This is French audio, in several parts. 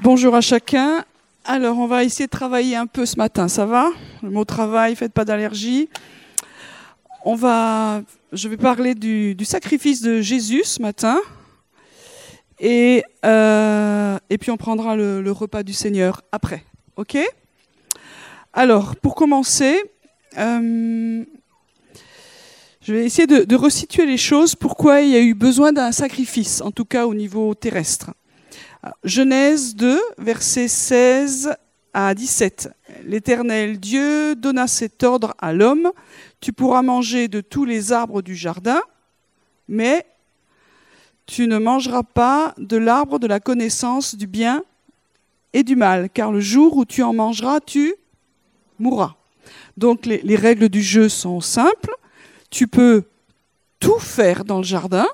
Bonjour à chacun. Alors, on va essayer de travailler un peu ce matin, ça va? Le mot travail, faites pas d'allergie. On va, je vais parler du, sacrifice de Jésus ce matin. Et, euh, puis on prendra le, repas du Seigneur après. OK? Alors, pour commencer, euh, je vais essayer de, de resituer les choses, pourquoi il y a eu besoin d'un sacrifice, en tout cas au niveau terrestre. Genèse 2, versets 16 à 17. L'Éternel Dieu donna cet ordre à l'homme, tu pourras manger de tous les arbres du jardin, mais tu ne mangeras pas de l'arbre de la connaissance du bien et du mal, car le jour où tu en mangeras, tu mourras. Donc les, les règles du jeu sont simples. Tu peux tout faire dans le jardin,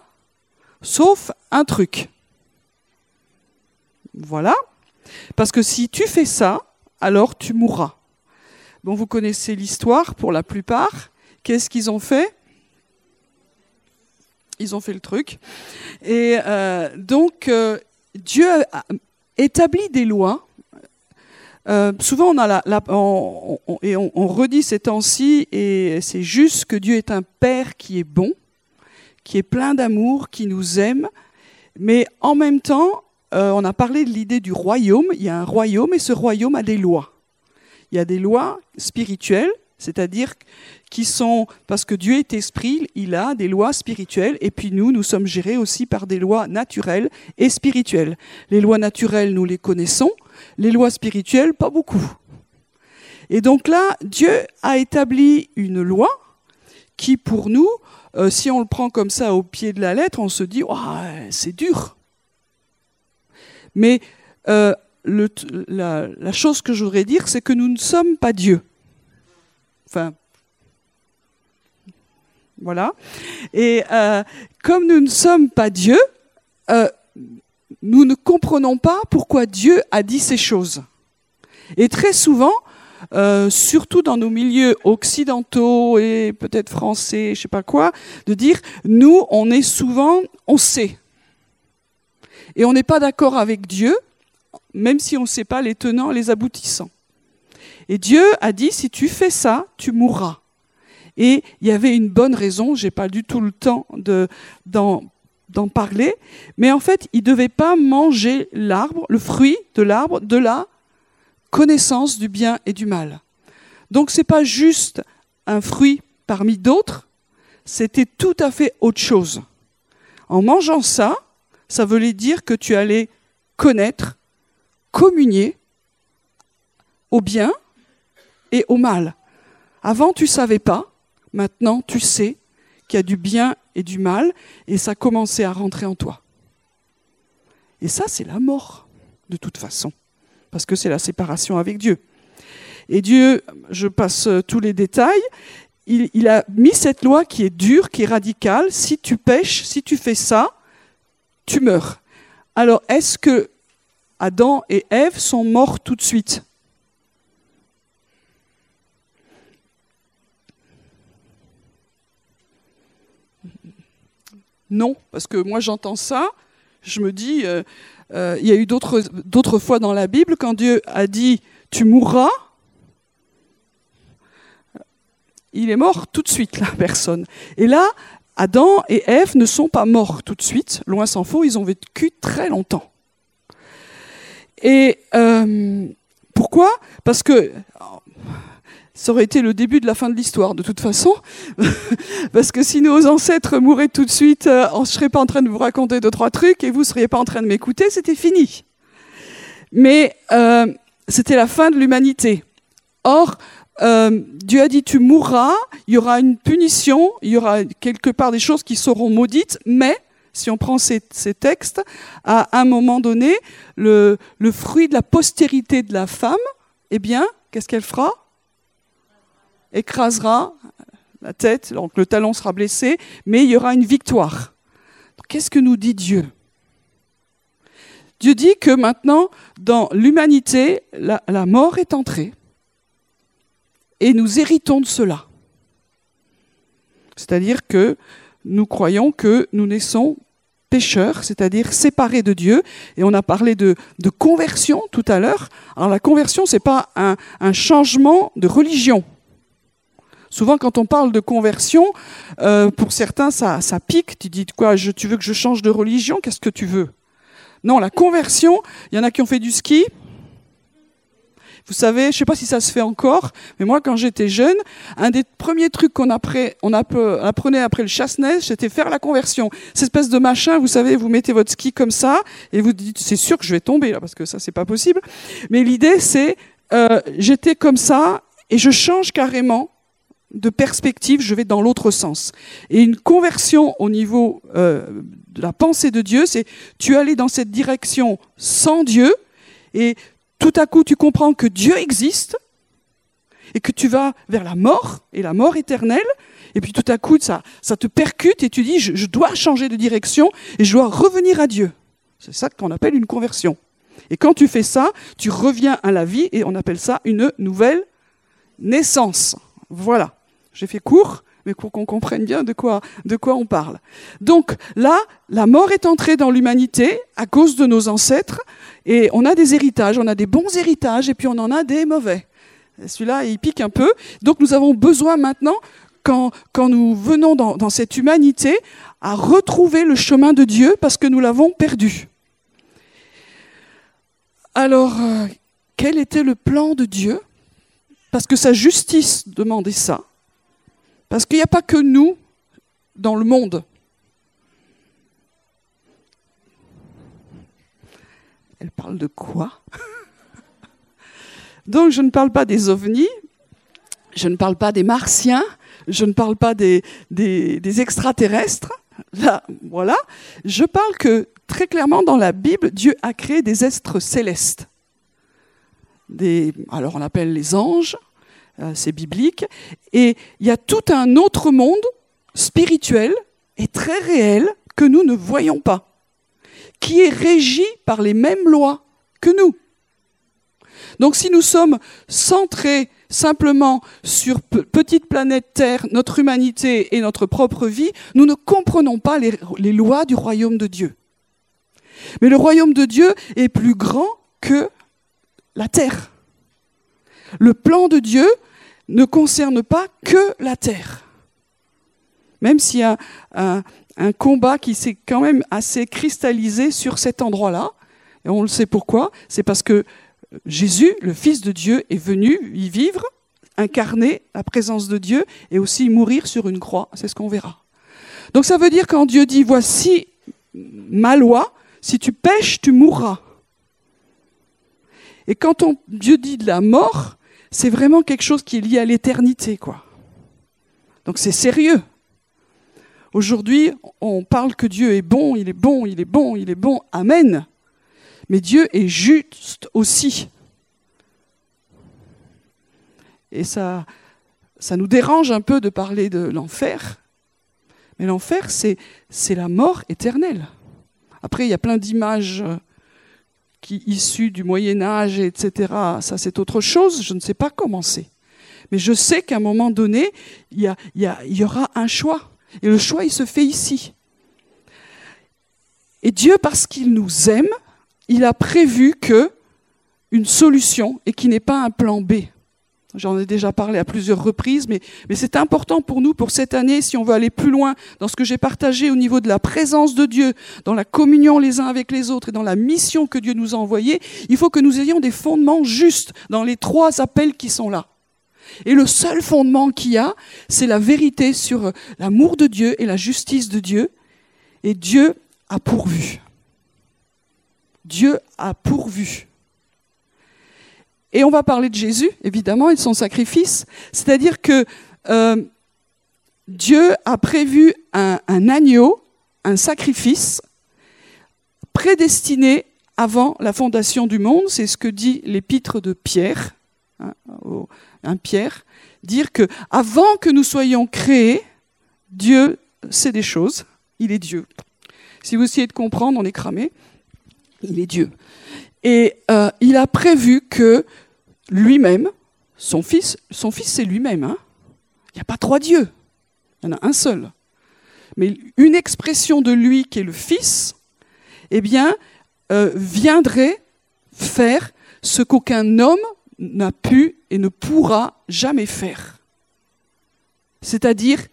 sauf un truc. Voilà. Parce que si tu fais ça, alors tu mourras. Bon, vous connaissez l'histoire pour la plupart. Qu'est-ce qu'ils ont fait? Ils ont fait le truc. Et euh, donc, euh, Dieu a établi des lois. Euh, souvent, on, a la, et on redit ces temps-ci, et c'est juste que Dieu est un Père qui est bon, qui est plein d'amour, qui nous aime, mais en même temps, euh, on a parlé de l'idée du royaume. Il y a un royaume et ce royaume a des lois. Il y a des lois spirituelles, c'est-à-dire qui sont, parce que Dieu est esprit, il a des lois spirituelles, et puis nous, nous sommes gérés aussi par des lois naturelles et spirituelles. Les lois naturelles, nous les connaissons, les lois spirituelles, pas beaucoup. Et donc là, Dieu a établi une loi qui, pour nous, euh, si on le prend comme ça au pied de la lettre, on se dit, c'est dur. Mais euh, la, chose que je voudrais dire, c'est que nous ne sommes pas Dieu. Enfin, voilà. Et euh, comme nous ne sommes pas Dieu, euh, nous ne comprenons pas pourquoi Dieu a dit ces choses. Et très souvent, surtout dans nos milieux occidentaux et peut-être français, je sais pas quoi, de dire nous, on est souvent, on sait et on n'est pas d'accord avec Dieu, même si on ne sait pas les tenants, les aboutissants. Et Dieu a dit, si tu fais ça, tu mourras. Et il y avait une bonne raison, je n'ai pas du tout le temps d'en parler, mais en fait, il ne devait pas manger l'arbre, le fruit de l'arbre de la connaissance du bien et du mal. Donc ce n'est pas juste un fruit parmi d'autres, c'était tout à fait autre chose. En mangeant ça, ça voulait dire que tu allais connaître, communier au bien et au mal. Avant, tu savais pas, maintenant, tu sais qu'il y a du bien et du mal, et ça commençait à rentrer en toi. Et ça, c'est la mort, de toute façon, parce que c'est la séparation avec Dieu. Et Dieu, je passe tous les détails, il, il, a mis cette loi qui est dure, qui est radicale. Si tu pêches, si tu fais ça, tu meurs. Alors, est-ce que Adam et Ève sont morts tout de suite? Non, parce que moi j'entends ça, je me dis, euh, euh, il y a eu d'autres fois dans la Bible, quand Dieu a dit tu mourras, il est mort tout de suite, la personne. Et là, Adam et Ève ne sont pas morts tout de suite, loin s'en faut, ils ont vécu très longtemps. Et euh, pourquoi? Parce que ça aurait été le début de la fin de l'histoire, de toute façon. Parce que si nos ancêtres mouraient tout de suite, euh, je ne serais pas en train de vous raconter deux, trois trucs et vous ne seriez pas en train de m'écouter, c'était fini. Mais euh, c'était la fin de l'humanité. Or, euh, Dieu a dit tu mourras, il y aura une punition, il y aura quelque part des choses qui seront maudites, mais si on prend ces, textes, à un moment donné, le, le, fruit de la postérité de la femme, eh bien, qu'est-ce qu'elle fera? Écrasera la tête, donc le talon sera blessé, mais il y aura une victoire. Qu'est-ce que nous dit Dieu? Dieu dit que maintenant, dans l'humanité, la mort est entrée et nous héritons de cela. C'est-à-dire que nous croyons que nous naissons pécheur, c'est-à-dire séparé de Dieu. Et on a parlé de, de conversion tout à l'heure. Alors la conversion, c'est pas un, un, changement de religion. Souvent, quand on parle de conversion, euh, pour certains, ça, ça pique. Tu dis quoi je, Tu veux que je change de religion? Qu'est-ce que tu veux? Non, la conversion. Il y en a qui ont fait du ski. Vous savez, je ne sais pas si ça se fait encore, mais moi, quand j'étais jeune, un des premiers trucs qu'on apprenait, après le chasse-neige, c'était faire la conversion. Cette espèce de machin, vous savez, vous mettez votre ski comme ça, et vous dites, c'est sûr que je vais tomber là, parce que ça, c'est pas possible. Mais l'idée, c'est, euh, j'étais comme ça, et je change carrément de perspective, je vais dans l'autre sens. Et une conversion au niveau euh, de la pensée de Dieu, c'est tu allais dans cette direction sans Dieu, et tout à coup tu comprends que Dieu existe et que tu vas vers la mort et la mort éternelle. Et puis tout à coup, ça, ça te percute et tu dis, je, dois changer de direction et je dois revenir à Dieu. C'est ça qu'on appelle une conversion. Et quand tu fais ça, tu reviens à la vie et on appelle ça une nouvelle naissance. Voilà. J'ai fait court, mais pour qu'on comprenne bien de quoi, on parle. Donc là, la mort est entrée dans l'humanité à cause de nos ancêtres et on a des héritages, on a des bons héritages et puis on en a des mauvais. Celui-là, il pique un peu. Donc nous avons besoin maintenant, quand, nous venons dans, dans cette humanité, à retrouver le chemin de Dieu parce que nous l'avons perdu. Alors, euh, quel était le plan de Dieu? Parce que sa justice demandait ça. Parce qu'il n'y a pas que nous dans le monde. Elle parle de quoi? Donc je ne parle pas des ovnis, je ne parle pas des martiens, je ne parle pas des, extraterrestres. Là, voilà. Je parle que très clairement dans la Bible, Dieu a créé des êtres célestes. Alors on appelle les anges, c'est biblique. Et il y a tout un autre monde spirituel et très réel que nous ne voyons pas qui est régi par les mêmes lois que nous. Donc si nous sommes centrés simplement sur petite planète Terre, notre humanité et notre propre vie, nous ne comprenons pas les, les, lois du royaume de Dieu. Mais le royaume de Dieu est plus grand que la Terre. Le plan de Dieu ne concerne pas que la Terre. Même s'il y a un, combat qui s'est quand même assez cristallisé sur cet endroit-là. Et on le sait pourquoi. C'est parce que Jésus, le Fils de Dieu, est venu y vivre, incarner la présence de Dieu et aussi mourir sur une croix. C'est ce qu'on verra. Donc ça veut dire quand Dieu dit, voici ma loi, si tu pèches, tu mourras. Et quand on, Dieu dit de la mort, c'est vraiment quelque chose qui est lié à l'éternité, quoi. Donc c'est sérieux. Aujourd'hui, on parle que Dieu est bon, il est bon, il est bon, il est bon. Amen. Mais Dieu est juste aussi. Et ça, ça nous dérange un peu de parler de l'enfer. Mais l'enfer, c'est, c'est la mort éternelle. Après, il y a plein d'images qui issues du Moyen Âge, etc. Ça, c'est autre chose. Je ne sais pas comment c'est. Mais je sais qu'à un moment donné, il y, il y aura un choix. Et le choix, il se fait ici. Et Dieu, parce qu'il nous aime, il a prévu que une solution et qui n'est pas un plan B. J'en ai déjà parlé à plusieurs reprises, mais, c'est important pour nous, pour cette année, si on veut aller plus loin dans ce que j'ai partagé au niveau de la présence de Dieu, dans la communion les uns avec les autres et dans la mission que Dieu nous a envoyée, il faut que nous ayons des fondements justes dans les trois appels qui sont là. Et le seul fondement qu'il y a, c'est la vérité sur l'amour de Dieu et la justice de Dieu. Et Dieu a pourvu. Dieu a pourvu. Et on va parler de Jésus, évidemment, et de son sacrifice. C'est-à-dire que euh, Dieu a prévu un, agneau, un sacrifice, prédestiné avant la fondation du monde. C'est ce que dit l'épître de Pierre hein, au, un Pierre, dire que avant que nous soyons créés, Dieu sait des choses, il est Dieu. Si vous essayez de comprendre, on est cramé. Il est Dieu. Et euh, il a prévu que lui-même, son fils, son fils c'est lui-même. Hein. il n'y a pas trois dieux, il y en a un seul. mais une expression de lui qui est le Fils, eh bien, euh, viendrait faire ce qu'aucun homme n'a pu et ne pourra jamais faire. C'est-à-dire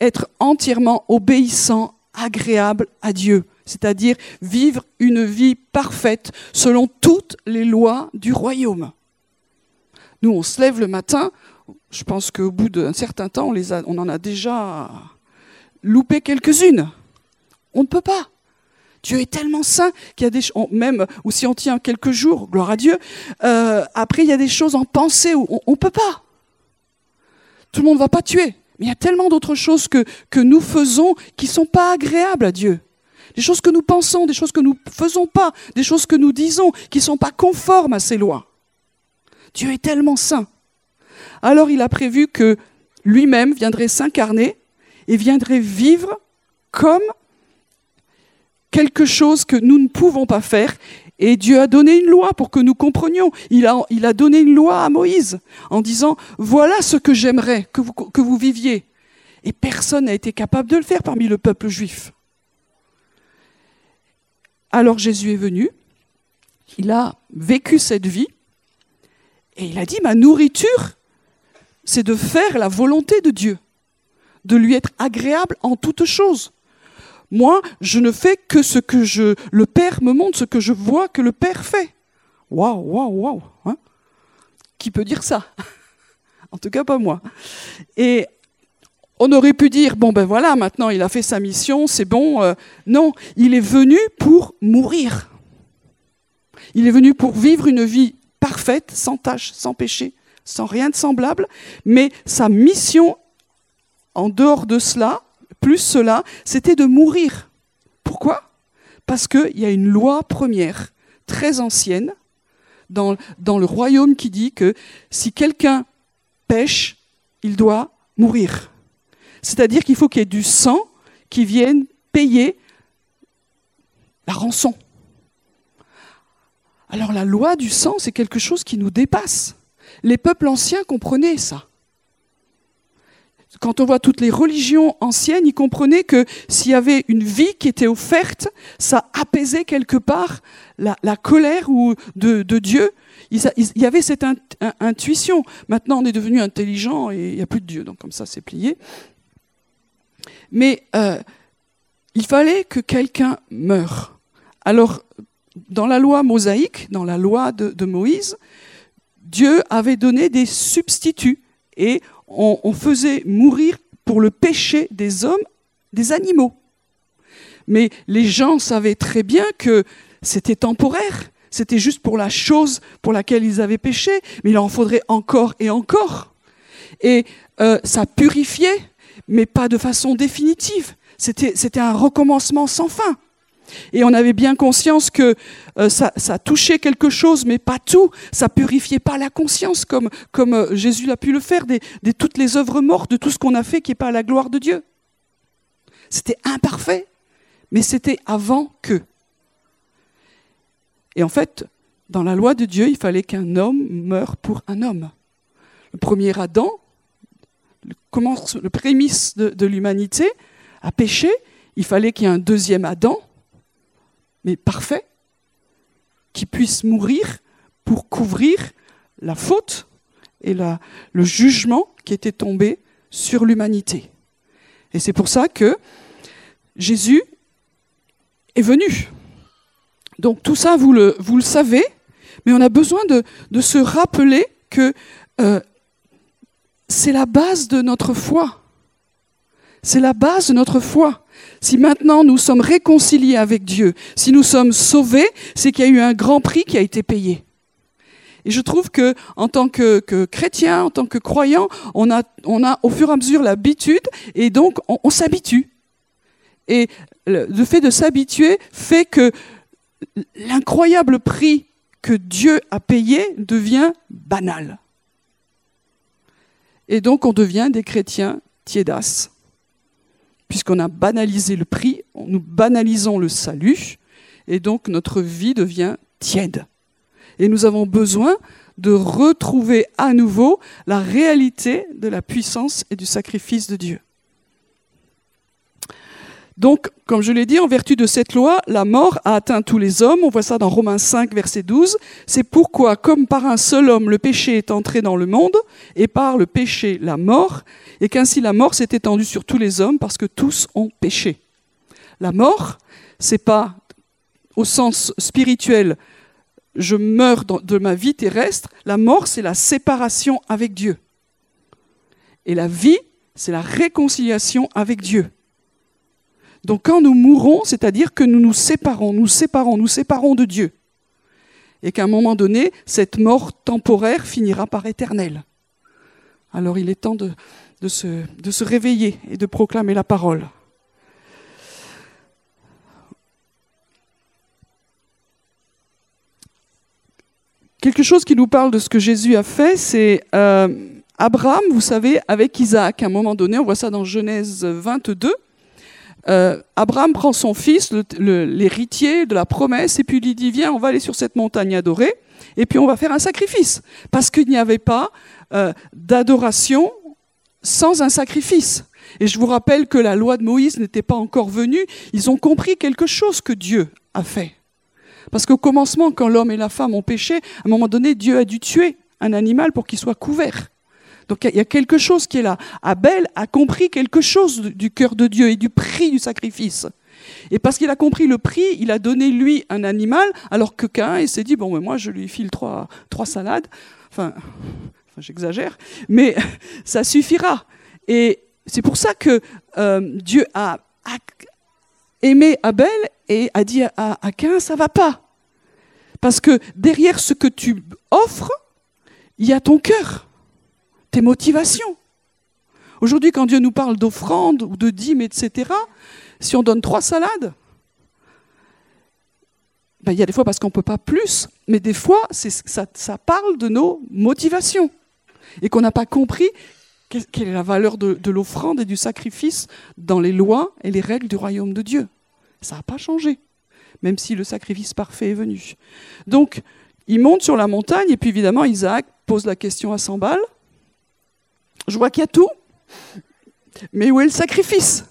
être entièrement obéissant, agréable à Dieu, c'est-à-dire vivre une vie parfaite selon toutes les lois du royaume. Nous, on se lève le matin, je pense qu'au bout d'un certain temps, on, en a déjà loupé quelques-unes. On ne peut pas. Dieu est tellement saint qu'il y a des choses, même ou si on tient quelques jours, gloire à Dieu, euh, après il y a des choses en pensée où on ne peut pas. Tout le monde ne va pas tuer. Mais il y a tellement d'autres choses que, que nous faisons qui ne sont pas agréables à Dieu. Des choses que nous pensons, des choses que nous ne faisons pas, des choses que nous disons qui ne sont pas conformes à ses lois. Dieu est tellement saint. Alors il a prévu que lui-même viendrait s'incarner et viendrait vivre comme quelque chose que nous ne pouvons pas faire. Et Dieu a donné une loi pour que nous comprenions. Il a, donné une loi à Moïse en disant, voilà ce que j'aimerais que vous viviez. Et personne n'a été capable de le faire parmi le peuple juif. Alors Jésus est venu, il a vécu cette vie, et il a dit, ma nourriture, c'est de faire la volonté de Dieu, de lui être agréable en toutes choses. Moi, je ne fais que ce que je, le Père me montre, ce que je vois que le Père fait. Waouh, waouh, waouh. Hein. Qui peut dire ça? En tout cas, pas moi. Et on aurait pu dire, bon ben voilà, maintenant il a fait sa mission, c'est bon. Euh, non, il est venu pour mourir. Il est venu pour vivre une vie parfaite, sans tâche, sans péché, sans rien de semblable. Mais sa mission, en dehors de cela, plus cela, c'était de mourir. Pourquoi? Parce qu'il y a une loi première, très ancienne, dans, dans le royaume qui dit que si quelqu'un pêche, il doit mourir. C'est-à-dire qu'il faut qu'il y ait du sang qui vienne payer la rançon. Alors la loi du sang, c'est quelque chose qui nous dépasse. Les peuples anciens comprenaient ça quand on voit toutes les religions anciennes, ils comprenaient que s'il y avait une vie qui était offerte, ça apaisait quelque part la, colère ou de, Dieu. Il, y avait cette intuition. Maintenant, on est devenu intelligent et il n'y a plus de Dieu, donc comme ça, c'est plié. Mais euh, il fallait que quelqu'un meure. Alors, dans la loi mosaïque, dans la loi de Moïse, Dieu avait donné des substituts et on, faisait mourir pour le péché des hommes des animaux. Mais les gens savaient très bien que c'était temporaire, c'était juste pour la chose pour laquelle ils avaient péché, mais il en faudrait encore et encore. Et euh, ça purifiait, mais pas de façon définitive. C'était un recommencement sans fin. Et on avait bien conscience que euh, ça, touchait quelque chose, mais pas tout. Ça purifiait pas la conscience comme, euh, Jésus l'a pu le faire de toutes les œuvres mortes, de tout ce qu'on a fait qui n'est pas à la gloire de Dieu. C'était imparfait, mais c'était avant que. Et en fait, dans la loi de Dieu, il fallait qu'un homme meure pour un homme. Le premier Adam, le, commence, le prémisse de l'humanité, a péché. Il fallait qu'il y ait un deuxième Adam mais parfait, qui puisse mourir pour couvrir la faute et le jugement qui était tombé sur l'humanité. Et c'est pour ça que Jésus est venu. Donc tout ça, vous le, savez, mais on a besoin de, de se rappeler que euh, c'est la base de notre foi. C'est la base de notre foi. Si maintenant nous sommes réconciliés avec Dieu, si nous sommes sauvés, c'est qu'il y a eu un grand prix qui a été payé. Et je trouve que, en tant que, chrétien, en tant que croyant, on a, on a au fur et à mesure l'habitude, et donc on, s'habitue. Et le fait de s'habituer fait que l'incroyable prix que Dieu a payé devient banal. Et donc on devient des chrétiens tiédasses puisqu'on a banalisé le prix, nous banalisons le salut, et donc notre vie devient tiède. Et nous avons besoin de retrouver à nouveau la réalité de la puissance et du sacrifice de Dieu. Donc, comme je l'ai dit, en vertu de cette loi, la mort a atteint tous les hommes. On voit ça dans Romains 5, verset 12. C'est pourquoi, comme par un seul homme, le péché est entré dans le monde, et par le péché, la mort, et qu'ainsi la mort s'est étendue sur tous les hommes, parce que tous ont péché. La mort, c'est pas au sens spirituel, je meurs de ma vie terrestre. La mort, c'est la séparation avec Dieu. Et la vie, c'est la réconciliation avec Dieu. Donc quand nous mourons, c'est-à-dire que nous nous séparons, nous séparons, nous séparons de Dieu. Et qu'à un moment donné, cette mort temporaire finira par éternelle. Alors il est temps de, se, réveiller et de proclamer la parole. Quelque chose qui nous parle de ce que Jésus a fait, c'est euh, Abraham, vous savez, avec Isaac. À un moment donné, on voit ça dans Genèse 22. Euh, Abraham prend son fils, l'héritier de la promesse, et puis il dit, viens, on va aller sur cette montagne adorée, et puis on va faire un sacrifice. Parce qu'il n'y avait pas euh, d'adoration sans un sacrifice. Et je vous rappelle que la loi de Moïse n'était pas encore venue. Ils ont compris quelque chose que Dieu a fait. Parce qu'au commencement, quand l'homme et la femme ont péché, à un moment donné, Dieu a dû tuer un animal pour qu'il soit couvert. Donc il y a quelque chose qui est là. Abel a compris quelque chose du cœur de Dieu et du prix du sacrifice. Et parce qu'il a compris le prix, il a donné lui un animal, alors que Cain s'est dit bon, mais moi je lui file trois, salades. Enfin, j'exagère, mais ça suffira. Et c'est pour ça que euh, Dieu a, aimé Abel et a dit à, à Cain ça va pas, parce que derrière ce que tu offres, il y a ton cœur tes motivations. Aujourd'hui, quand Dieu nous parle d'offrande ou de dîmes, etc., si on donne trois salades, ben, il y a des fois parce qu'on ne peut pas plus, mais des fois, ça, ça, parle de nos motivations et qu'on n'a pas compris quelle est la valeur de, de l'offrande et du sacrifice dans les lois et les règles du royaume de Dieu. Ça n'a pas changé, même si le sacrifice parfait est venu. Donc, il monte sur la montagne et puis évidemment, Isaac pose la question à 100 balles. Je vois qu'il y a tout, mais où est le sacrifice?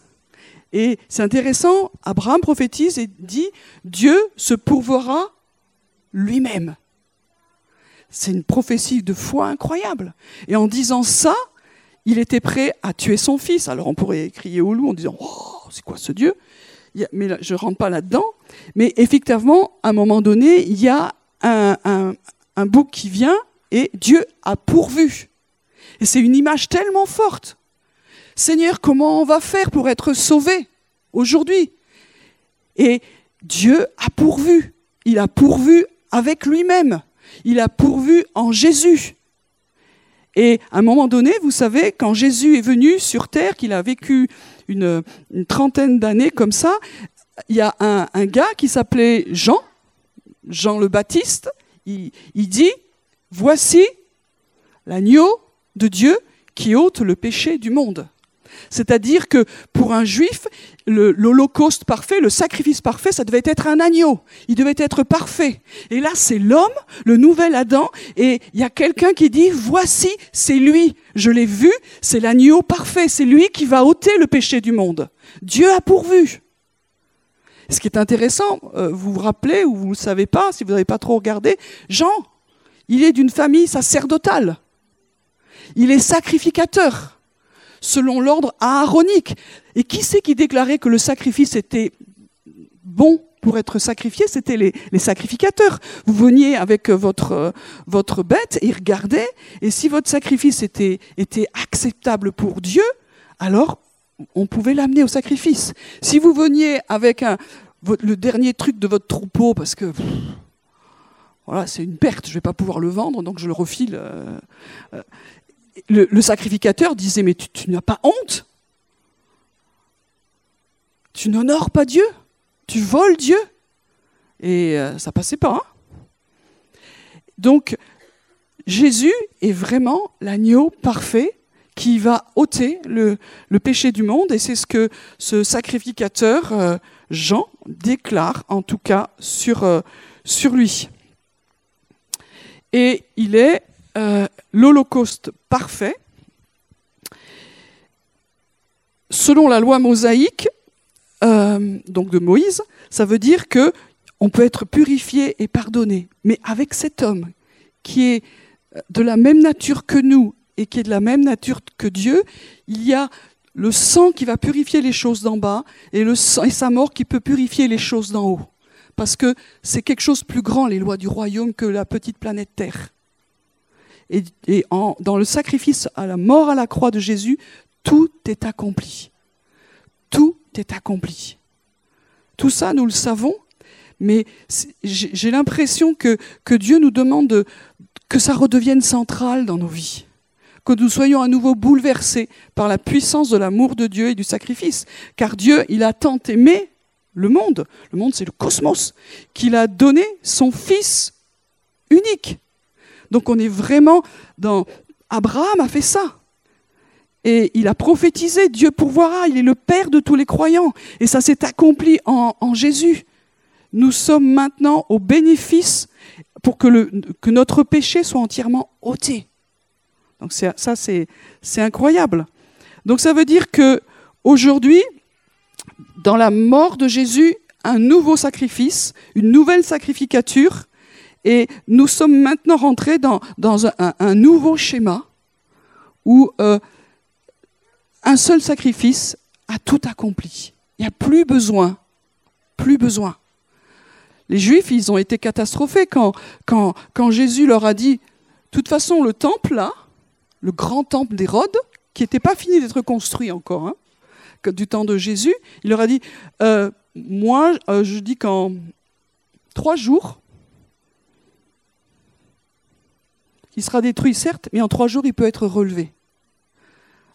Et c'est intéressant, Abraham prophétise et dit, Dieu se pourvoira lui-même. C'est une prophétie de foi incroyable. Et en disant ça, il était prêt à tuer son fils. Alors on pourrait crier au loup en disant, oh, c'est quoi ce Dieu? Mais je ne rentre pas là-dedans. Mais effectivement, à un moment donné, il y a un, un bouc qui vient et Dieu a pourvu. Et c'est une image tellement forte. Seigneur, comment on va faire pour être sauvé aujourd'hui? Et Dieu a pourvu. Il a pourvu avec lui-même. Il a pourvu en Jésus. Et à un moment donné, vous savez, quand Jésus est venu sur terre, qu'il a vécu une, trentaine d'années comme ça, il y a un, gars qui s'appelait Jean, Jean le Baptiste, il, dit, voici l'agneau de Dieu qui ôte le péché du monde. C'est-à-dire que pour un juif, l'holocauste parfait, le sacrifice parfait, ça devait être un agneau. Il devait être parfait. Et là, c'est l'homme, le nouvel Adam, et il y a quelqu'un qui dit, voici, c'est lui. Je l'ai vu, c'est l'agneau parfait. C'est lui qui va ôter le péché du monde. Dieu a pourvu. Ce qui est intéressant, euh, vous vous rappelez, ou vous ne le savez pas, si vous n'avez pas trop regardé, Jean, il est d'une famille sacerdotale. Il est sacrificateur, selon l'ordre aaronique. Et qui c'est qui déclarait que le sacrifice était bon pour être sacrifié? C'était les, sacrificateurs. Vous veniez avec votre, votre bête et regardez, et si votre sacrifice était, acceptable pour Dieu, alors on pouvait l'amener au sacrifice. Si vous veniez avec le dernier truc de votre troupeau, parce que voilà, c'est une perte, je ne vais pas pouvoir le vendre, donc je le refile. Euh, euh, le, sacrificateur disait, mais tu, n'as pas honte? Tu n'honores pas Dieu? Tu voles Dieu? Et euh, ça passait pas. Hein? Donc, Jésus est vraiment l'agneau parfait qui va ôter le, péché du monde, et c'est ce que ce sacrificateur euh, Jean déclare, en tout cas, sur, euh, sur lui. Et il est euh, l'Holocauste parfait. Selon la loi mosaïque, euh, donc de Moïse, ça veut dire que on peut être purifié et pardonné. Mais avec cet homme qui est de la même nature que nous et qui est de la même nature que Dieu, il y a le sang qui va purifier les choses d'en bas et, et sa mort qui peut purifier les choses d'en haut. Parce que c'est quelque chose de plus grand, les lois du royaume, que la petite planète Terre. Et, dans le sacrifice à la mort à la croix de Jésus, tout est accompli. Tout est accompli. Tout ça, nous le savons, mais j'ai l'impression que, Dieu nous demande que ça redevienne central dans nos vies que nous soyons à nouveau bouleversés par la puissance de l'amour de Dieu et du sacrifice. Car Dieu, il a tant aimé le monde, le monde c'est le cosmos, qu'il a donné son Fils unique. Donc on est vraiment dans... Abraham a fait ça. Et il a prophétisé, Dieu pourvoira, il est le Père de tous les croyants. Et ça s'est accompli en, Jésus. Nous sommes maintenant au bénéfice pour que notre péché soit entièrement ôté. Donc ça, c'est incroyable. Donc ça veut dire que aujourd'hui, dans la mort de Jésus, un nouveau sacrifice, une nouvelle sacrificature, et nous sommes maintenant rentrés dans, un, nouveau schéma où euh, un seul sacrifice a tout accompli. Il n'y a plus besoin, plus besoin. Les Juifs, ils ont été catastrophés quand, Jésus leur a dit, de toute façon, le temple, là, le grand temple d'Hérode, qui n'était pas fini d'être construit encore, hein, du temps de Jésus, il leur a dit, euh, moi, euh, je dis qu'en trois jours, il sera détruit, certes, mais en trois jours, il peut être relevé.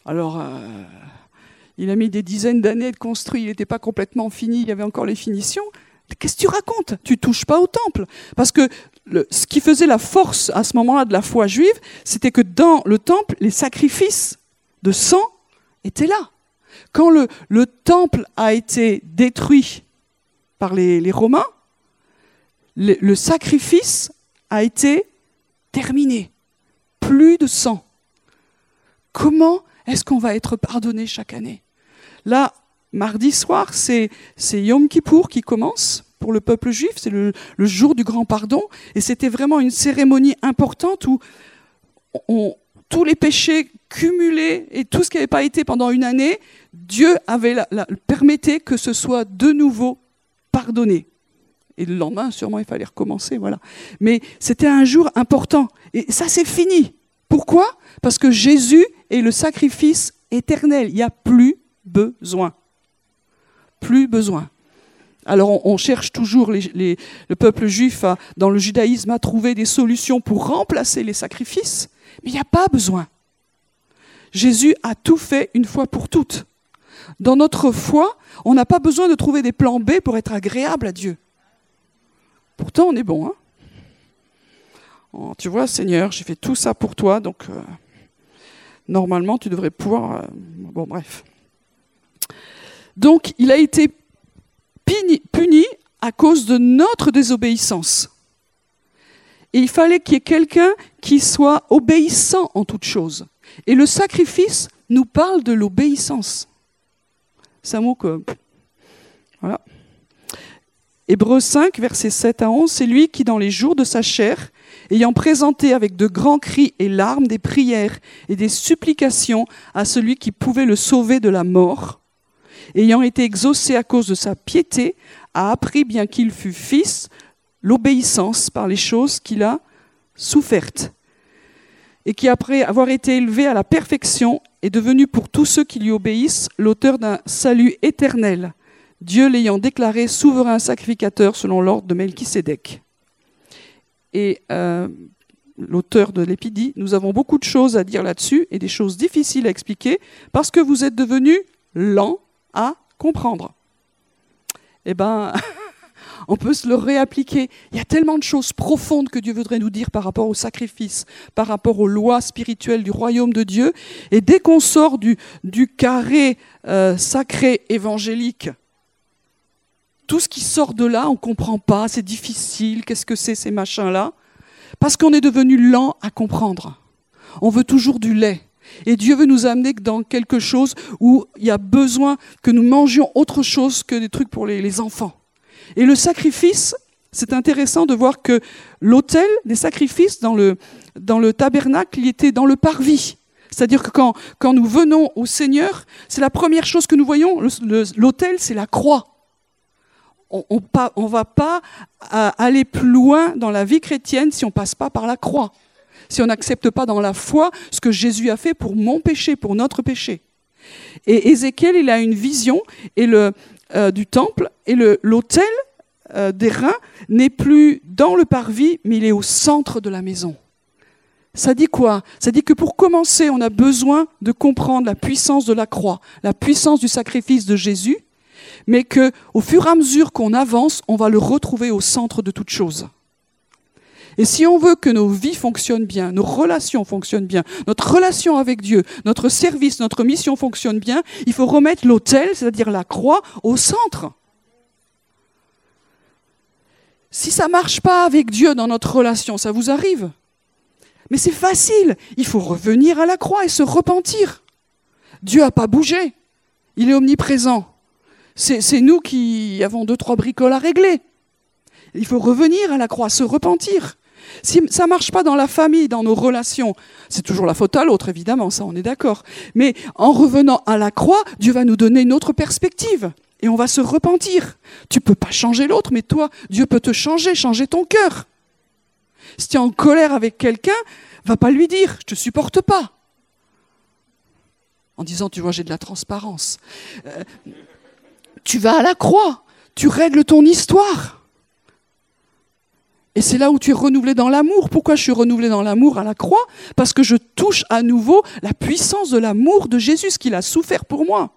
Alors, euh, il a mis des dizaines d'années de construit, il n'était pas complètement fini, il y avait encore les finitions. Qu'est-ce que tu racontes? Tu touches pas au temple. Parce que ce qui faisait la force à ce moment-là de la foi juive, c'était que dans le temple, les sacrifices de sang étaient là. Quand le, temple a été détruit par les, Romains, le, sacrifice a été terminé. Plus de sang. Comment est-ce qu'on va être pardonné chaque année? Là, mardi soir, c'est Yom Kippour qui commence pour le peuple juif, c'est le, jour du grand pardon, et c'était vraiment une cérémonie importante où tous les péchés cumulés et tout ce qui n'avait pas été pendant une année, Dieu avait la, permettait que ce soit de nouveau pardonné. Et le lendemain, sûrement, il fallait recommencer, voilà. Mais c'était un jour important. Et ça, c'est fini. Pourquoi? Parce que Jésus est le sacrifice éternel. Il n'y a plus besoin. Plus besoin. Alors on, cherche toujours, le peuple juif dans le judaïsme à trouver des solutions pour remplacer les sacrifices, mais il n'y a pas besoin. Jésus a tout fait une fois pour toutes. Dans notre foi, on n'a pas besoin de trouver des plans B pour être agréable à Dieu. Pourtant, on est bon. Hein oh, tu vois, Seigneur, j'ai fait tout ça pour toi, donc euh, normalement, tu devrais pouvoir... Euh, bon, bref. Donc, il a été puni à cause de notre désobéissance. Et il fallait qu'il y ait quelqu'un qui soit obéissant en toute chose. Et le sacrifice nous parle de l'obéissance. C'est un mot que... Voilà. Hébreux 5, versets 7 à 11, c'est lui qui, dans les jours de sa chair, ayant présenté avec de grands cris et larmes des prières et des supplications à celui qui pouvait le sauver de la mort, ayant été exaucé à cause de sa piété, a appris, bien qu'il fût fils, l'obéissance par les choses qu'il a souffertes, et qui, après avoir été élevé à la perfection, est devenu pour tous ceux qui lui obéissent l'auteur d'un salut éternel, Dieu l'ayant déclaré souverain sacrificateur selon l'ordre de Melchisédek. Et euh, l'auteur de l'épidie, nous avons beaucoup de choses à dire là-dessus et des choses difficiles à expliquer parce que vous êtes devenus lents à comprendre. Eh bien, on peut se le réappliquer. Il y a tellement de choses profondes que Dieu voudrait nous dire par rapport au sacrifice, par rapport aux lois spirituelles du royaume de Dieu. Et dès qu'on sort du, carré euh, sacré évangélique, tout ce qui sort de là, on ne comprend pas, c'est difficile, qu'est-ce que c'est ces machins-là Parce qu'on est devenu lent à comprendre. On veut toujours du lait. Et Dieu veut nous amener dans quelque chose où il y a besoin que nous mangions autre chose que des trucs pour les, enfants. Et le sacrifice, c'est intéressant de voir que l'autel des sacrifices dans le, tabernacle, il était dans le parvis. C'est-à-dire que quand nous venons au Seigneur, c'est la première chose que nous voyons. L'autel, c'est la croix. On ne va pas aller plus loin dans la vie chrétienne si on passe pas par la croix. Si on n'accepte pas dans la foi ce que Jésus a fait pour mon péché, pour notre péché. Et Ézéchiel, il a une vision et le, euh, du temple et l'autel euh, des reins n'est plus dans le parvis, mais il est au centre de la maison. Ça dit quoi? Ça dit que pour commencer, on a besoin de comprendre la puissance de la croix, la puissance du sacrifice de Jésus, mais que au fur et à mesure qu'on avance, on va le retrouver au centre de toute chose. Et si on veut que nos vies fonctionnent bien, nos relations fonctionnent bien, notre relation avec Dieu, notre service, notre mission fonctionne bien, il faut remettre l'autel, c'est-à-dire la croix, au centre. Si ça marche pas avec Dieu dans notre relation, ça vous arrive mais c'est facile. Il faut revenir à la croix et se repentir. Dieu n'a pas bougé. Il est omniprésent. C'est nous qui avons deux, trois bricoles à régler. Il faut revenir à la croix, se repentir. Si ça ne marche pas dans la famille, dans nos relations, c'est toujours la faute à l'autre, évidemment, ça on est d'accord. Mais en revenant à la croix, Dieu va nous donner une autre perspective. Et on va se repentir. Tu peux pas changer l'autre, mais toi, Dieu peut te changer, changer ton cœur. Si tu es en colère avec quelqu'un, va pas lui dire je te supporte pas. En disant tu vois j'ai de la transparence. Euh, tu vas à la croix, tu règles ton histoire. Et c'est là où tu es renouvelé dans l'amour. Pourquoi je suis renouvelé dans l'amour à la croix? Parce que je touche à nouveau la puissance de l'amour de Jésus, ce qu'il a souffert pour moi.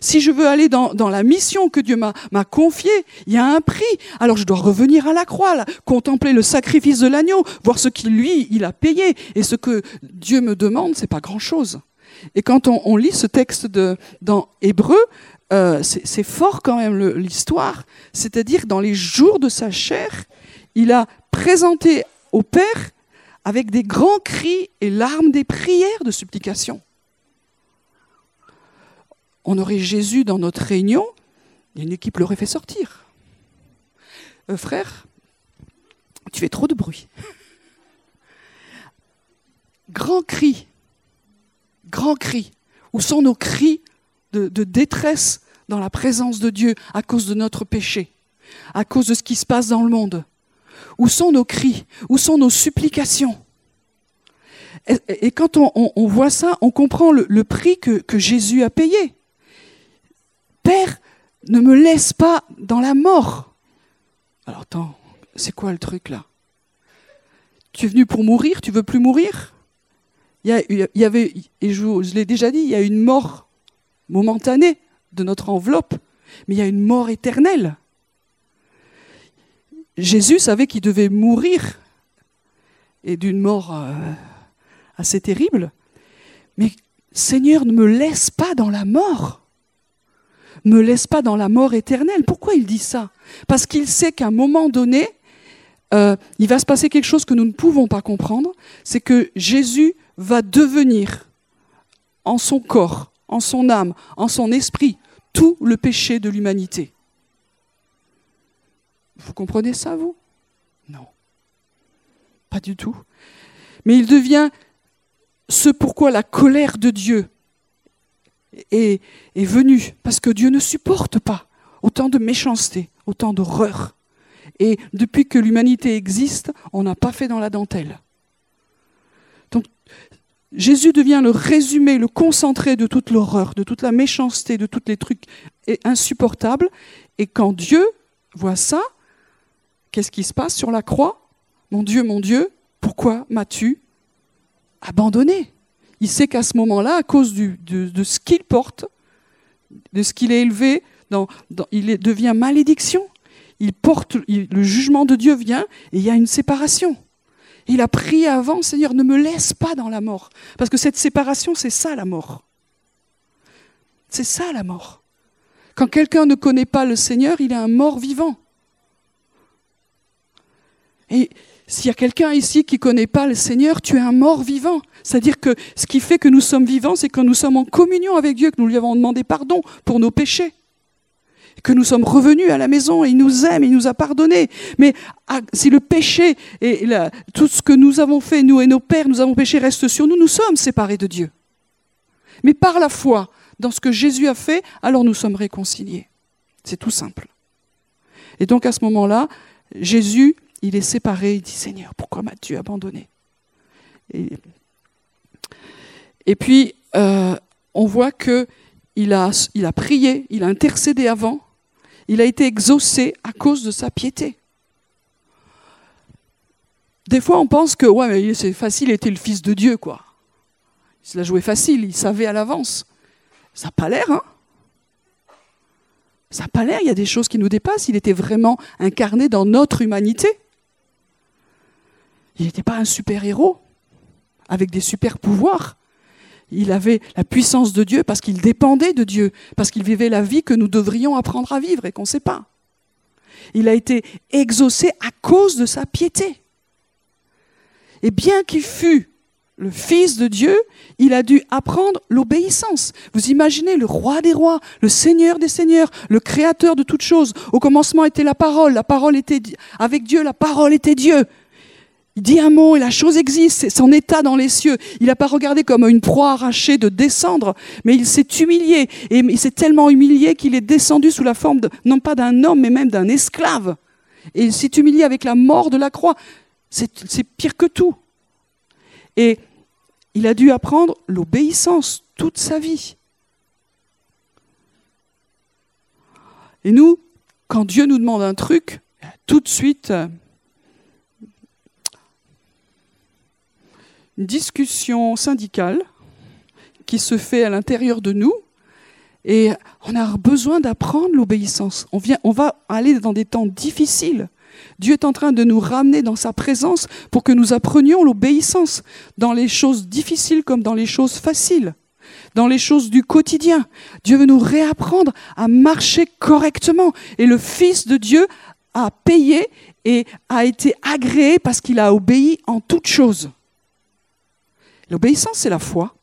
Si je veux aller dans, la mission que Dieu m'a confiée, il y a un prix. Alors je dois revenir à la croix, contempler le sacrifice de l'agneau, voir ce qu'il lui il a payé. Et ce que Dieu me demande, c'est pas grand chose. Et quand on, lit ce texte de, dans Hébreu, euh, c'est fort quand même l'histoire. C'est-à-dire dans les jours de sa chair, il a présenté au Père avec des grands cris et larmes des prières de supplication on aurait Jésus dans notre réunion, une équipe l'aurait fait sortir. Euh, frère, tu fais trop de bruit. Grand cri, grand cri. Où sont nos cris de, détresse dans la présence de Dieu à cause de notre péché, à cause de ce qui se passe dans le monde. Où sont nos cris? Où sont nos supplications? Et, quand on, voit ça, on comprend le, prix que, Jésus a payé. Père, ne me laisse pas dans la mort. Alors attends, c'est quoi le truc là? Tu es venu pour mourir, tu veux plus mourir? Il y, avait, et je l'ai déjà dit, il y a une mort momentanée de notre enveloppe, mais il y a une mort éternelle. Jésus savait qu'il devait mourir, et d'une mort euh, assez terrible, mais Seigneur, ne me laisse pas dans la mort me laisse pas dans la mort éternelle. Pourquoi il dit ça? Parce qu'il sait qu'à un moment donné, euh, il va se passer quelque chose que nous ne pouvons pas comprendre, c'est que Jésus va devenir en son corps, en son âme, en son esprit, tout le péché de l'humanité. Vous comprenez ça, vous? Non. Pas du tout. Mais il devient ce pourquoi la colère de Dieu est, est venu, parce que Dieu ne supporte pas autant de méchanceté, autant d'horreur. Et depuis que l'humanité existe, on n'a pas fait dans la dentelle. Jésus devient le résumé, le concentré de toute l'horreur, de toute la méchanceté, de tous les trucs insupportables. Et quand Dieu voit ça, qu'est-ce qui se passe sur la croix? Mon Dieu, mon Dieu, pourquoi m'as-tu abandonné? Il sait qu'à ce moment-là, à cause de, ce qu'il porte, de ce qu'il est élevé, il devient malédiction. Il porte, le jugement de Dieu vient et il y a une séparation. Il a prié avant, Seigneur, ne me laisse pas dans la mort. Parce que cette séparation, c'est ça la mort. C'est ça la mort. Quand quelqu'un ne connaît pas le Seigneur, il est un mort vivant. Et s'il y a quelqu'un ici qui ne connaît pas le Seigneur, tu es un mort vivant. C'est-à-dire que ce qui fait que nous sommes vivants, c'est que nous sommes en communion avec Dieu, que nous lui avons demandé pardon pour nos péchés que nous sommes revenus à la maison, il nous aime, il nous a pardonné. Mais ah, si le péché et tout ce que nous avons fait, nous et nos pères, nous avons péché, reste sur nous, nous sommes séparés de Dieu. Mais par la foi, dans ce que Jésus a fait, alors nous sommes réconciliés. C'est tout simple. Et donc à ce moment-là, Jésus, il est séparé, il dit Seigneur, pourquoi m'as-tu abandonné? Et, et, puis, euh, on voit que il a, il a prié, il a intercédé avant, il a été exaucé à cause de sa piété. Des fois, on pense que ouais, c'est facile, il était le fils de Dieu, quoi. Il se l'a joué facile, il savait à l'avance. Ça n'a pas l'air, hein Ça n'a pas l'air, il y a des choses qui nous dépassent. Il était vraiment incarné dans notre humanité. Il n'était pas un super-héros avec des super-pouvoirs il avait la puissance de Dieu parce qu'il dépendait de Dieu, parce qu'il vivait la vie que nous devrions apprendre à vivre et qu'on ne sait pas. Il a été exaucé à cause de sa piété. Et bien qu'il fût le Fils de Dieu, il a dû apprendre l'obéissance. Vous imaginez le roi des rois, le Seigneur des seigneurs, le Créateur de toutes choses. Au commencement était la parole, la parole était avec Dieu, la parole était Dieu. Il dit un mot et la chose existe, c'est son état dans les cieux. Il n'a pas regardé comme une proie arrachée de descendre, mais il s'est humilié. Et il s'est tellement humilié qu'il est descendu sous la forme, non pas d'un homme, mais même d'un esclave. Et il s'est humilié avec la mort de la croix. C'est pire que tout. Et il a dû apprendre l'obéissance toute sa vie. Et nous, quand Dieu nous demande un truc, tout de suite, une discussion syndicale qui se fait à l'intérieur de nous. Et on a besoin d'apprendre l'obéissance. On, vient, on va aller dans des temps difficiles. Dieu est en train de nous ramener dans sa présence pour que nous apprenions l'obéissance dans les choses difficiles comme dans les choses faciles, dans les choses du quotidien. Dieu veut nous réapprendre à marcher correctement. Et le Fils de Dieu a payé et a été agréé parce qu'il a obéi en toutes choses. L'obéissance, c'est la foi.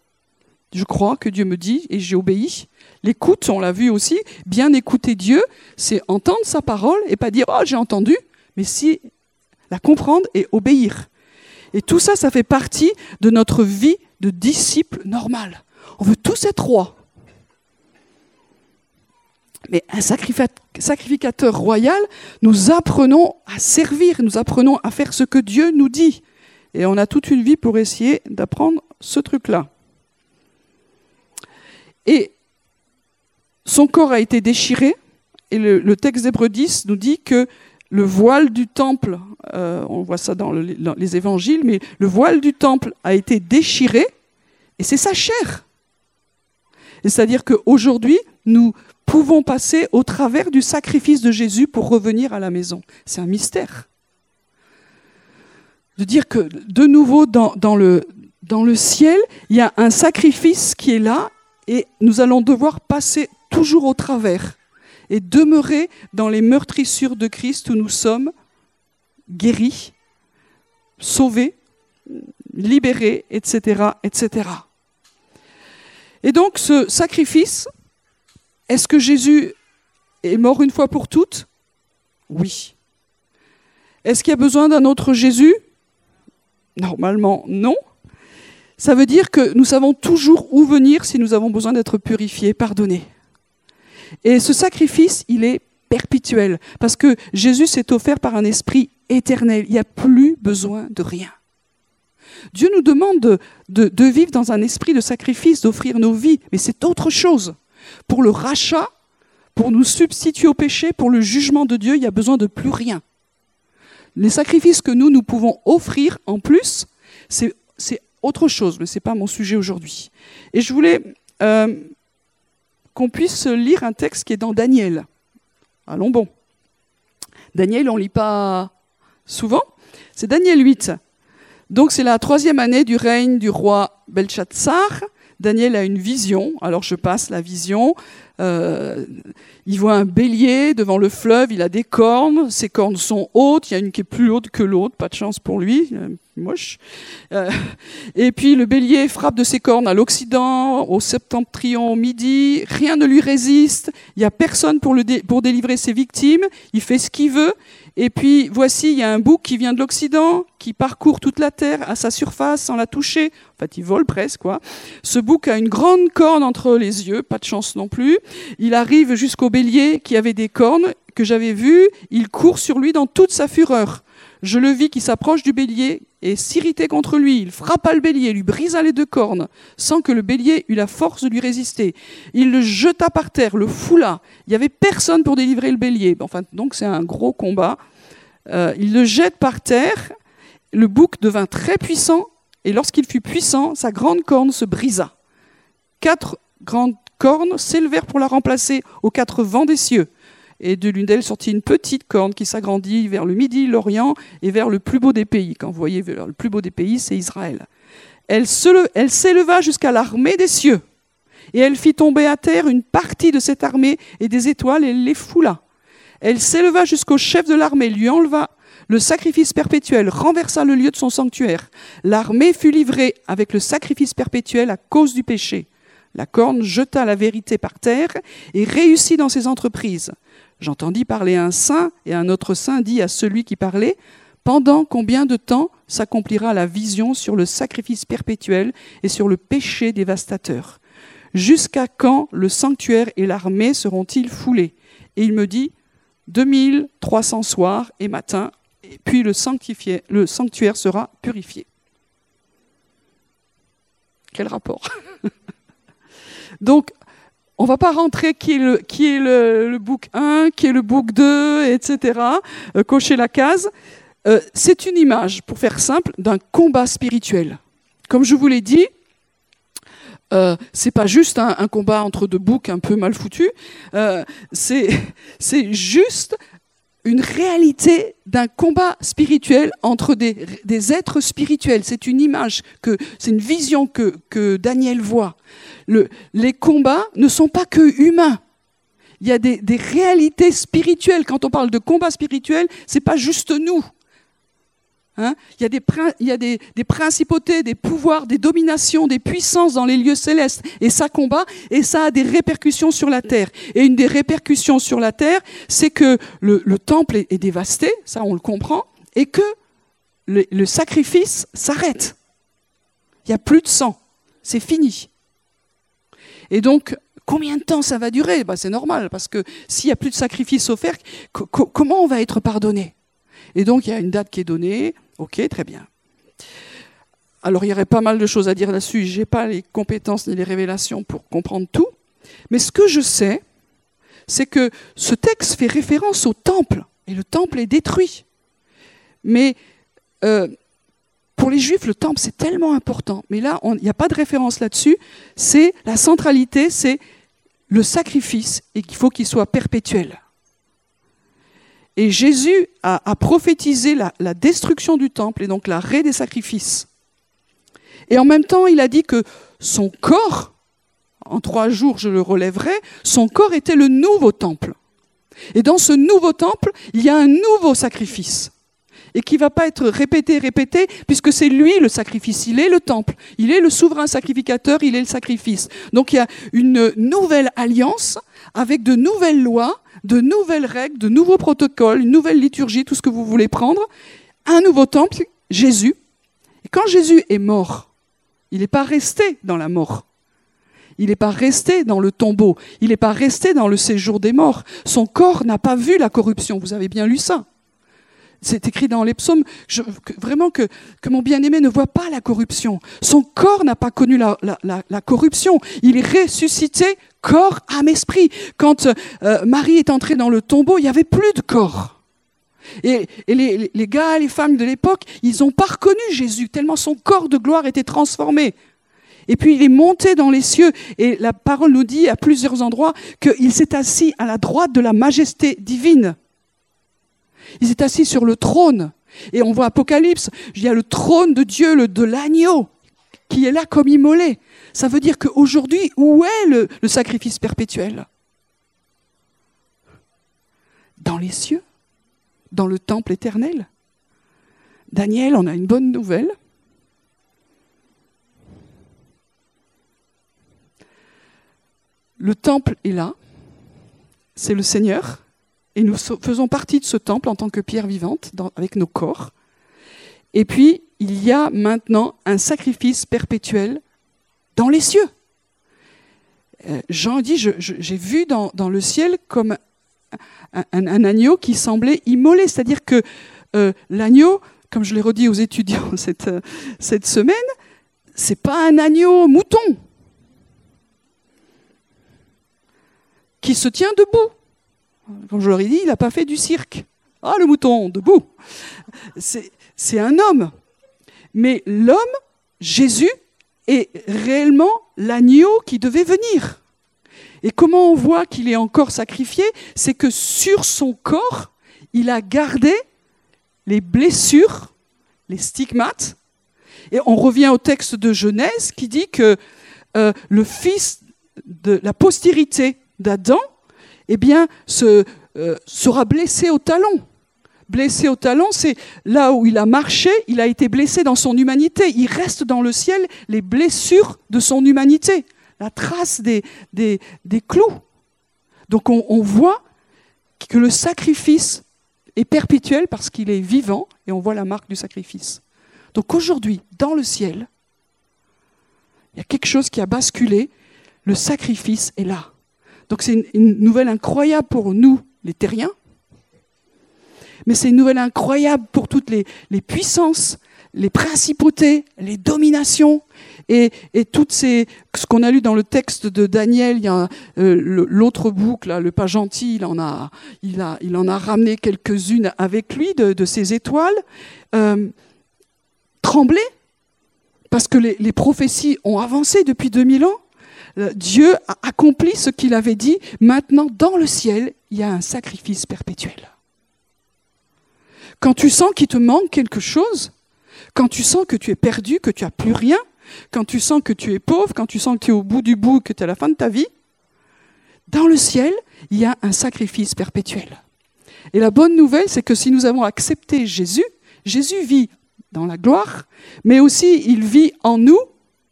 Je crois que Dieu me dit et j'ai obéi. L'écoute, on l'a vu aussi, bien écouter Dieu, c'est entendre sa parole et pas dire ⁇ Oh, j'ai entendu ⁇ mais si la comprendre et obéir. Et tout ça, ça fait partie de notre vie de disciple normal. On veut tous être rois. Mais un sacrificateur royal, nous apprenons à servir, nous apprenons à faire ce que Dieu nous dit. Et on a toute une vie pour essayer d'apprendre ce truc-là. Et son corps a été déchiré, et le, texte d'Hébreu 10 nous dit que le voile du temple, euh, on voit ça dans, dans, les évangiles, mais le voile du temple a été déchiré, et c'est sa chair. C'est-à-dire qu'aujourd'hui, nous pouvons passer au travers du sacrifice de Jésus pour revenir à la maison. C'est un mystère de dire que de nouveau dans, le, dans le ciel, il y a un sacrifice qui est là et nous allons devoir passer toujours au travers et demeurer dans les meurtrissures de Christ où nous sommes guéris, sauvés, libérés, etc., etc. Et donc ce sacrifice, est-ce que Jésus est mort une fois pour toutes? Oui. Est-ce qu'il y a besoin d'un autre Jésus? Normalement, non. Ça veut dire que nous savons toujours où venir si nous avons besoin d'être purifiés, pardonnés. Et ce sacrifice, il est perpétuel, parce que Jésus s'est offert par un esprit éternel. Il n'y a plus besoin de rien. Dieu nous demande de, de vivre dans un esprit de sacrifice, d'offrir nos vies, mais c'est autre chose. Pour le rachat, pour nous substituer au péché, pour le jugement de Dieu, il n'y a besoin de plus rien. Les sacrifices que nous, nous pouvons offrir en plus, c'est autre chose, mais ce n'est pas mon sujet aujourd'hui. Et je voulais euh, qu'on puisse lire un texte qui est dans Daniel. Allons bon. Daniel, on ne lit pas souvent. C'est Daniel 8. Donc c'est la troisième année du règne du roi Belshazzar. Daniel a une vision. Alors je passe la vision. Euh, il voit un bélier devant le fleuve, il a des cornes, ses cornes sont hautes, il y a une qui est plus haute que l'autre, pas de chance pour lui, euh, moche. Euh, et puis le bélier frappe de ses cornes à l'Occident, au septentrion, au midi, rien ne lui résiste, il n'y a personne pour, le pour délivrer ses victimes, il fait ce qu'il veut, et puis voici, il y a un bouc qui vient de l'Occident, qui parcourt toute la terre à sa surface sans la toucher. En fait, il vole presque, quoi. Ce bouc a une grande corne entre les yeux, pas de chance non plus. Il arrive jusqu'au bélier qui avait des cornes que j'avais vu. Il court sur lui dans toute sa fureur. Je le vis qui s'approche du bélier et s'irritait contre lui. Il frappa le bélier, lui brisa les deux cornes, sans que le bélier eût la force de lui résister. Il le jeta par terre, le foula. Il n'y avait personne pour délivrer le bélier. Enfin, donc c'est un gros combat. Euh, il le jette par terre. Le bouc devint très puissant, et lorsqu'il fut puissant, sa grande corne se brisa. Quatre grandes cornes s'élevèrent pour la remplacer aux quatre vents des cieux et de l'une d'elles sortit une petite corne qui s'agrandit vers le midi, l'Orient et vers le plus beau des pays. Quand vous voyez le plus beau des pays, c'est Israël. Elle s'éleva jusqu'à l'armée des cieux, et elle fit tomber à terre une partie de cette armée et des étoiles, et les foula. Elle s'éleva jusqu'au chef de l'armée, lui enleva le sacrifice perpétuel, renversa le lieu de son sanctuaire. L'armée fut livrée avec le sacrifice perpétuel à cause du péché. La corne jeta la vérité par terre et réussit dans ses entreprises. J'entendis parler un saint, et un autre saint dit à celui qui parlait, Pendant combien de temps s'accomplira la vision sur le sacrifice perpétuel et sur le péché dévastateur? Jusqu'à quand le sanctuaire et l'armée seront-ils foulés? Et il me dit, 2300 soirs et matins, et puis le, le sanctuaire sera purifié. Quel rapport? Donc, on va pas rentrer qui est le, qui est le, book 1, qui est le book 2, etc., euh, cocher la case. Euh, c'est une image, pour faire simple, d'un combat spirituel. Comme je vous l'ai dit, euh, c'est pas juste un, combat entre deux boucs un peu mal foutus, c'est juste une réalité d'un combat spirituel entre des, êtres spirituels. C'est une image, que c'est une vision que, que Daniel voit. Le, les combats ne sont pas que humains. Il y a des, des réalités spirituelles. Quand on parle de combat spirituel, c'est pas juste nous. Hein il y a, des, principautés, des pouvoirs, des dominations, des puissances dans les lieux célestes. Et ça combat, et ça a des répercussions sur la terre. Et une des répercussions sur la terre, c'est que le, le, temple est, dévasté, ça on le comprend, et que le, sacrifice s'arrête. Il n'y a plus de sang. C'est fini. Et donc, combien de temps ça va durer? Bah, C'est normal, parce que s'il n'y a plus de sacrifice offert, comment on va être pardonné? Et donc, il y a une date qui est donnée, Ok, très bien. Alors il y aurait pas mal de choses à dire là-dessus. Je n'ai pas les compétences ni les révélations pour comprendre tout. Mais ce que je sais, c'est que ce texte fait référence au temple. Et le temple est détruit. Mais euh, pour les juifs, le temple, c'est tellement important. Mais là, il n'y a pas de référence là-dessus. C'est la centralité, c'est le sacrifice et qu'il faut qu'il soit perpétuel. Et Jésus a, prophétisé la, destruction du temple et donc l'arrêt des sacrifices. Et en même temps, il a dit que son corps, en trois jours je le relèverai, son corps était le nouveau temple. Et dans ce nouveau temple, il y a un nouveau sacrifice. Et qui ne va pas être répété, répété, puisque c'est lui le sacrifice. Il est le temple. Il est le souverain sacrificateur, il est le sacrifice. Donc il y a une nouvelle alliance avec de nouvelles lois de nouvelles règles, de nouveaux protocoles, une nouvelle liturgie, tout ce que vous voulez prendre, un nouveau temple, Jésus. Quand Jésus est mort, il n'est pas resté dans la mort. Il n'est pas resté dans le tombeau. Il n'est pas resté dans le séjour des morts. Son corps n'a pas vu la corruption. Vous avez bien lu ça. C'est écrit dans les psaumes, vraiment que, mon bien-aimé ne voit pas la corruption. Son corps n'a pas connu la, corruption. Il est ressuscité corps, âme, esprit. Quand euh, Marie est entrée dans le tombeau, il n'y avait plus de corps. Et, les, les, gars, les femmes de l'époque, ils n'ont pas reconnu Jésus, tellement son corps de gloire était transformé. Et puis il est monté dans les cieux, et la parole nous dit à plusieurs endroits qu'il s'est assis à la droite de la majesté divine. Il s'est assis sur le trône. Et on voit Apocalypse, il y a le trône de Dieu, de l'agneau, qui est là comme immolé. Ça veut dire qu'aujourd'hui, où est le sacrifice perpétuel? Dans les cieux, dans le temple éternel. Daniel, on a une bonne nouvelle. Le temple est là, c'est le Seigneur, et nous faisons partie de ce temple en tant que pierre vivante, avec nos corps. Et puis, il y a maintenant un sacrifice perpétuel dans les cieux. Euh, Jean dit, j'ai vu dans, le ciel comme un, agneau qui semblait immolé, c'est-à-dire que euh, l'agneau, comme je l'ai redit aux étudiants cette, cette semaine, c'est pas un agneau mouton qui se tient debout. Comme je leur ai dit, il n'a pas fait du cirque. Ah, le mouton, debout. C'est un homme. Mais l'homme, Jésus, est réellement l'agneau qui devait venir. Et comment on voit qu'il est encore sacrifié? C'est que sur son corps, il a gardé les blessures, les stigmates. Et on revient au texte de Genèse qui dit que euh, le fils de la postérité d'Adam, eh bien, euh, sera blessé au talon. Blessé au talon, c'est là où il a marché, il a été blessé dans son humanité. Il reste dans le ciel les blessures de son humanité, la trace des, clous. Donc on, on voit que le sacrifice est perpétuel parce qu'il est vivant et on voit la marque du sacrifice. Donc aujourd'hui, dans le ciel, il y a quelque chose qui a basculé, le sacrifice est là. Donc c'est une, nouvelle incroyable pour nous, les terriens, mais c'est une nouvelle incroyable pour toutes les, puissances, les principautés, les dominations et, toutes ces ce qu'on a lu dans le texte de Daniel, euh, l'autre boucle, le pas gentil, il en a ramené quelques-unes avec lui de, ces étoiles. Euh, trembler parce que les, prophéties ont avancé depuis 2000 ans Dieu a accompli ce qu'il avait dit. Maintenant, dans le ciel, il y a un sacrifice perpétuel. Quand tu sens qu'il te manque quelque chose, quand tu sens que tu es perdu, que tu n'as plus rien, quand tu sens que tu es pauvre, quand tu sens que tu es au bout du bout, que tu es à la fin de ta vie, dans le ciel, il y a un sacrifice perpétuel. Et la bonne nouvelle, c'est que si nous avons accepté Jésus, Jésus vit dans la gloire, mais aussi il vit en nous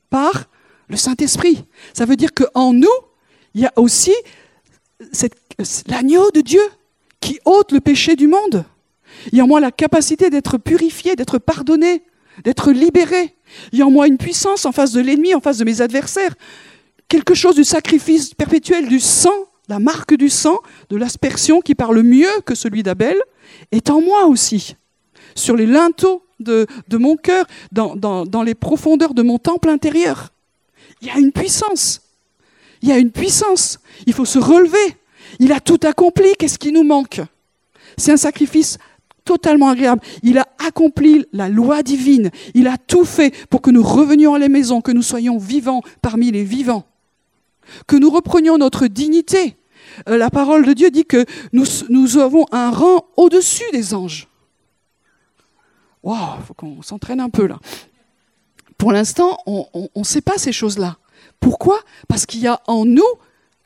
par le Saint-Esprit. Ça veut dire qu'en nous, il y a aussi l'agneau de Dieu qui ôte le péché du monde. Il y a en moi la capacité d'être purifié, d'être pardonné, d'être libéré. Il y a en moi une puissance en face de l'ennemi, en face de mes adversaires. Quelque chose du sacrifice perpétuel du sang, la marque du sang, de l'aspersion qui parle mieux que celui d'Abel, est en moi aussi. Sur les linteaux de, mon cœur, dans les profondeurs de mon temple intérieur. Il y a une puissance. Il y a une puissance. Il faut se relever. Il a tout accompli. Qu'est-ce qui nous manque? C'est un sacrifice totalement agréable. Il a accompli la loi divine. Il a tout fait pour que nous revenions à la maison, que nous soyons vivants parmi les vivants, que nous reprenions notre dignité. Euh, la parole de Dieu dit que nous, nous avons un rang au-dessus des anges. Waouh, il faut qu'on s'entraîne un peu là. Pour l'instant, on ne sait pas ces choses-là. Pourquoi? Parce qu'il y a en nous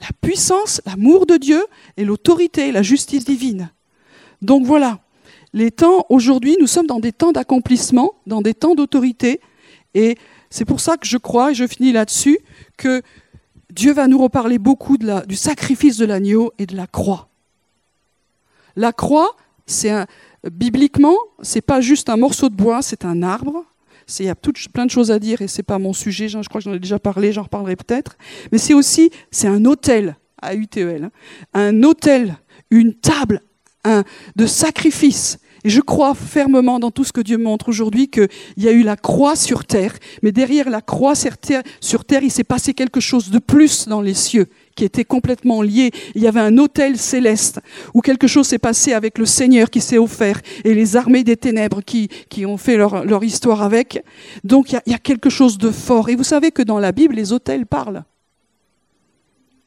la puissance, l'amour de Dieu et l'autorité, la justice divine. Donc voilà, les temps, aujourd'hui, nous sommes dans des temps d'accomplissement, dans des temps d'autorité, et c'est pour ça que je crois, et je finis là-dessus, que Dieu va nous reparler beaucoup du sacrifice de l'agneau et de la croix. La croix, c'est bibliquement, c'est pas juste un morceau de bois, c'est un arbre, il y a plein de choses à dire et c'est pas mon sujet. Je crois que j'en ai déjà parlé, j'en reparlerai peut-être. Mais c'est aussi, c'est un hôtel à UTEL, hein. un hôtel, une table un, de sacrifice. Et je crois fermement dans tout ce que Dieu montre aujourd'hui qu'il y a eu la croix sur terre, mais derrière la croix sur terre, sur terre il s'est passé quelque chose de plus dans les cieux qui était complètement lié. Il y avait un hôtel céleste où quelque chose s'est passé avec le Seigneur qui s'est offert et les armées des ténèbres qui, qui ont fait leur, leur histoire avec. Donc il y, a, quelque chose de fort. Et vous savez que dans la Bible, les hôtels parlent.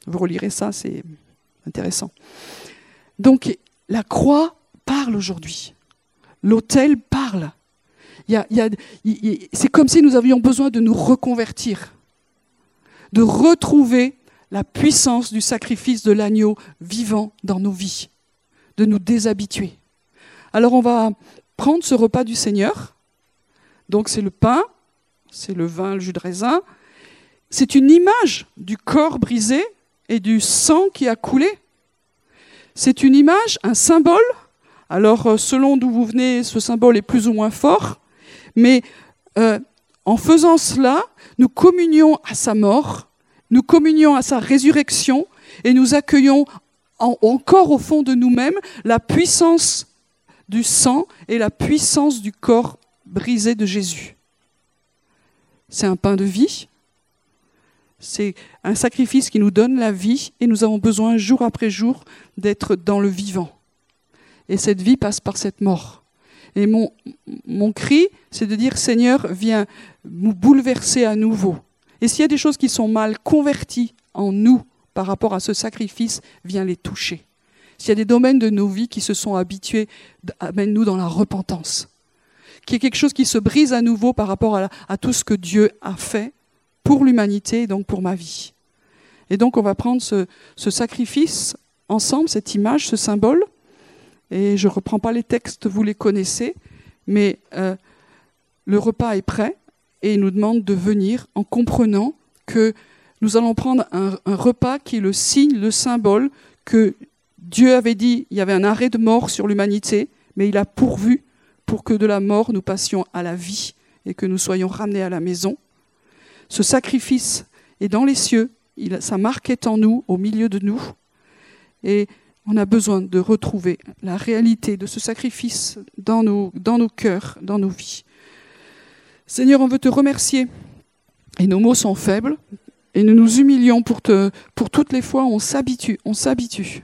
Vous relirez ça, c'est intéressant. Donc la croix parle aujourd'hui. L'autel parle. C'est comme si nous avions besoin de nous reconvertir. de retrouver la puissance du sacrifice de l'agneau vivant dans nos vies, de nous déshabituer. Alors on va prendre ce repas du Seigneur. Donc c'est le pain, c'est le vin, le jus de raisin. C'est une image du corps brisé et du sang qui a coulé. C'est une image, un symbole. Alors euh, selon d'où vous venez, ce symbole est plus ou moins fort. Mais euh, en faisant cela, nous communions à sa mort, nous communions à sa résurrection et nous accueillons encore au fond de nous-mêmes la puissance du sang et la puissance du corps brisé de Jésus. C'est un pain de vie, c'est un sacrifice qui nous donne la vie et nous avons besoin jour après jour d'être dans le vivant. Et cette vie passe par cette mort. Et mon, mon cri, c'est de dire Seigneur, viens nous bouleverser à nouveau. Et s'il y a des choses qui sont mal converties en nous par rapport à ce sacrifice, viens les toucher. S'il y a des domaines de nos vies qui se sont habitués, amène-nous dans la repentance. Qu'il y ait quelque chose qui se brise à nouveau par rapport à, tout ce que Dieu a fait pour l'humanité et donc pour ma vie. Et donc on va prendre ce, ce sacrifice ensemble, cette image, ce symbole. Et je ne reprends pas les textes, vous les connaissez, mais euh, le repas est prêt et il nous demande de venir en comprenant que nous allons prendre un, repas qui est le signe, le symbole que Dieu avait dit, il y avait un arrêt de mort sur l'humanité, mais il a pourvu pour que de la mort nous passions à la vie et que nous soyons ramenés à la maison. Ce sacrifice est dans les cieux, sa marque est en nous, au milieu de nous, et on a besoin de retrouver la réalité de ce sacrifice dans nos, dans nos cœurs, dans nos vies. Seigneur, on veut te remercier, et nos mots sont faibles, et nous nous humilions pour, te, pour toutes les fois on s'habitue, on s'habitue